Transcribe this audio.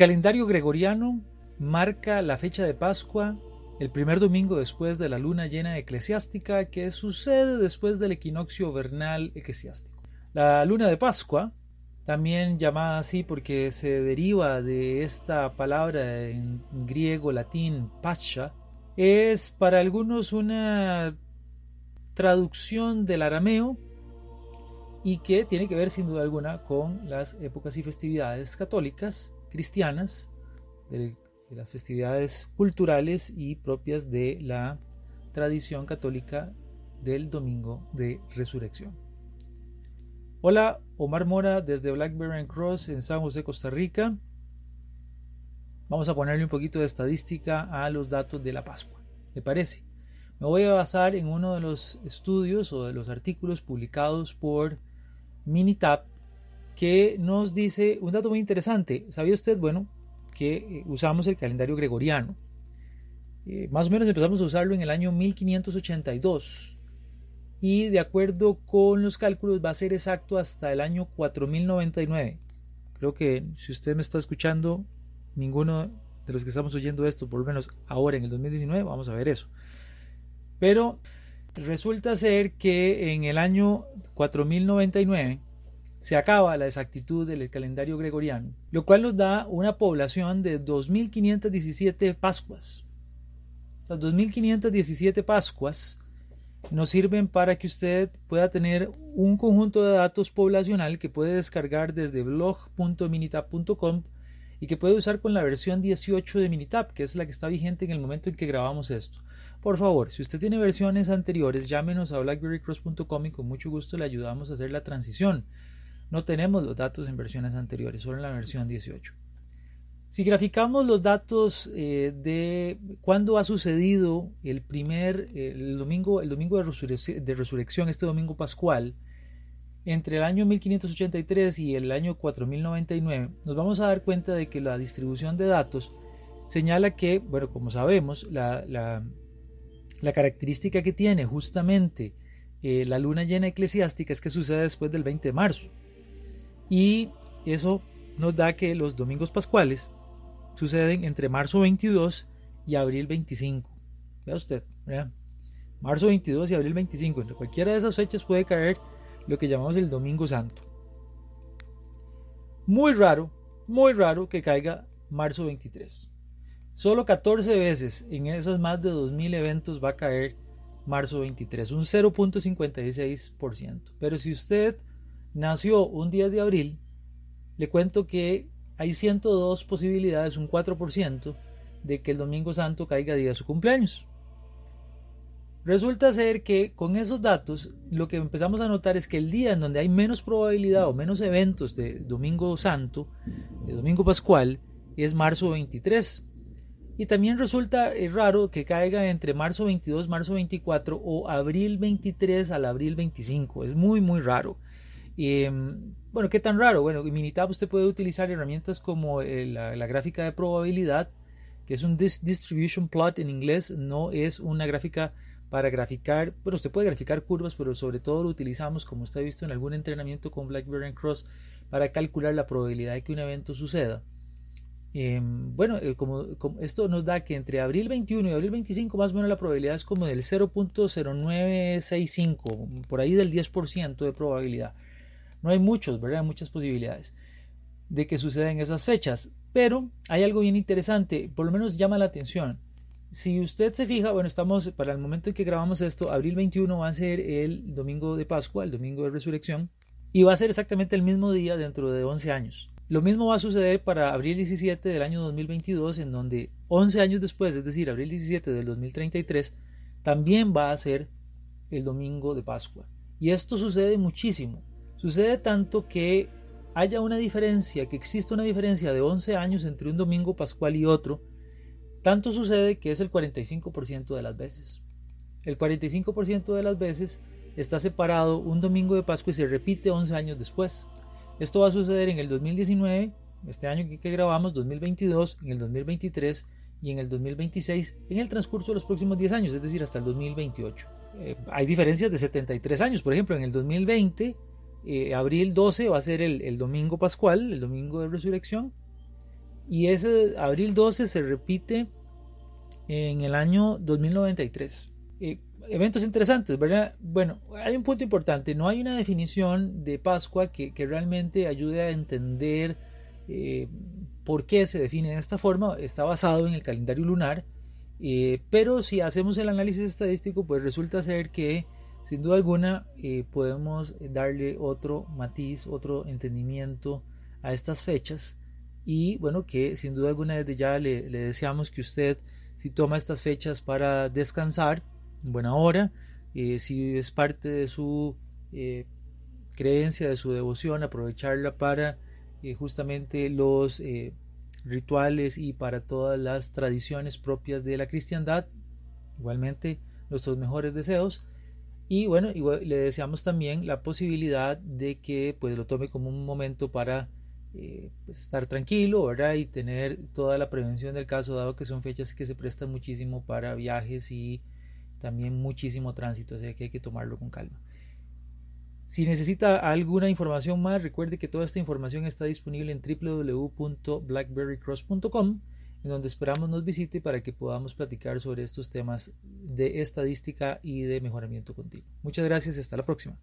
Calendario gregoriano marca la fecha de Pascua el primer domingo después de la luna llena eclesiástica que sucede después del equinoccio vernal eclesiástico. La luna de Pascua, también llamada así porque se deriva de esta palabra en griego latín pascha, es para algunos una traducción del arameo y que tiene que ver sin duda alguna con las épocas y festividades católicas cristianas, de, las festividades culturales y propias de la tradición católica del domingo de resurrección. Hola, Omar Mora desde Blackberry Cross en San José, Costa Rica. Vamos a ponerle un poquito de estadística a los datos de la Pascua. ¿Te parece? Me voy a basar en uno de los estudios o de los artículos publicados por Minitab que nos dice un dato muy interesante. ¿Sabía usted, bueno, que eh, usamos el calendario gregoriano? Eh, más o menos empezamos a usarlo en el año 1582 y de acuerdo con los cálculos va a ser exacto hasta el año 4099. Creo que si usted me está escuchando, ninguno de los que estamos oyendo esto, por lo menos ahora en el 2019, vamos a ver eso. Pero resulta ser que en el año 4099 se acaba la exactitud del calendario gregoriano, lo cual nos da una población de 2.517 Pascuas. Las 2.517 Pascuas nos sirven para que usted pueda tener un conjunto de datos poblacional que puede descargar desde blog.minitab.com y que puede usar con la versión 18 de Minitab, que es la que está vigente en el momento en que grabamos esto. Por favor, si usted tiene versiones anteriores, llámenos a blackberrycross.com y con mucho gusto le ayudamos a hacer la transición. No tenemos los datos en versiones anteriores, solo en la versión 18. Si graficamos los datos eh, de cuándo ha sucedido el primer, el domingo, el domingo de, resurrección, este domingo pascual, entre el año 1583 y el año 4099, nos vamos a dar cuenta de que la distribución de datos señala que, bueno, como sabemos, la, característica que tiene justamente eh, la luna llena eclesiástica es que sucede después del 20 de marzo. Y eso nos da que los domingos pascuales suceden entre marzo 22 y abril 25. Vea usted, marzo 22 y abril 25. Entre cualquiera de esas fechas puede caer lo que llamamos el Domingo Santo. Muy raro, muy raro que caiga marzo 23. Solo 14 veces en esas más de 2.000 eventos va a caer marzo 23, un 0.56%. Pero si usted nació un 10 de abril, le cuento que hay 102 posibilidades, un 4%, de que el Domingo Santo caiga día de su cumpleaños. Resulta ser que con esos datos lo que empezamos a notar es que el día en donde hay menos probabilidad o menos eventos de Domingo Santo, de Domingo Pascual, es marzo 23. Y también resulta eh, raro que caiga entre marzo 22, marzo 24 o abril 23 al abril 25. Es muy, muy raro. Em, bueno, ¿qué tan raro? Bueno, en Minitab usted puede utilizar herramientas como eh, la, gráfica de probabilidad, que es un distribution plot en inglés, no es una gráfica para graficar, bueno, usted puede graficar curvas, pero sobre todo lo utilizamos, como usted ha visto en algún entrenamiento con BlackBerry Cross, para calcular la probabilidad de que un evento suceda. Em, bueno, eh, esto nos da que entre abril 21 y abril 25 más o menos la probabilidad es como del 0.0965, por ahí del 10% de probabilidad. No hay muchos, ¿verdad? Muchas posibilidades de que sucedan esas fechas. Pero hay algo bien interesante, por lo menos llama la atención. Si usted se fija, bueno, estamos para el momento en que grabamos esto, abril 21 va a ser el domingo de Pascua, el domingo de resurrección, y va a ser exactamente el mismo día dentro de 11 años. Lo mismo va a suceder para abril 17 del año 2022, en donde 11 años después, es decir, abril 17 del 2033, también va a ser el domingo de Pascua. Y esto sucede muchísimo. Sucede tanto que haya una diferencia, que existe una diferencia de 11 años entre un domingo pascual y otro, tanto sucede que es el 45% de las veces. El 45% de las veces está separado un domingo de Pascua y se repite 11 años después. Esto va a suceder en el 2019, este año que grabamos, 2022, en el 2023 y en el 2026, en el transcurso de los próximos 10 años, es decir, hasta el 2028. Eh, hay diferencias de 73 años, por ejemplo, en el 2020, eh, abril 12 va a ser el, el, domingo pascual, el domingo de resurrección, y ese abril 12 se repite en el año 2093. Eh, eventos interesantes, ¿verdad? Bueno, hay un punto importante, no hay una definición de Pascua que, que realmente ayude a entender por qué se define de esta forma, está basado en el calendario lunar, eh, pero si hacemos el análisis estadístico, pues resulta ser que sin duda alguna eh, podemos darle otro matiz, otro entendimiento a estas fechas y bueno, que sin duda alguna desde ya le, deseamos que usted si toma estas fechas para descansar en buena hora, eh, si es parte de su creencia, de su devoción, aprovecharla para justamente los rituales y para todas las tradiciones propias de la cristiandad. Igualmente nuestros mejores deseos. Y bueno, le deseamos también la posibilidad de que pues lo tome como un momento para eh, pues, estar tranquilo, ¿verdad? Y tener toda la prevención del caso, dado que son fechas que se prestan muchísimo para viajes y también muchísimo tránsito, así que hay que tomarlo con calma. Si necesita alguna información más, recuerde que toda esta información está disponible en www.blackberrycross.com, en donde esperamos nos visite para que podamos platicar sobre estos temas de estadística y de mejoramiento continuo. Muchas gracias y hasta la próxima.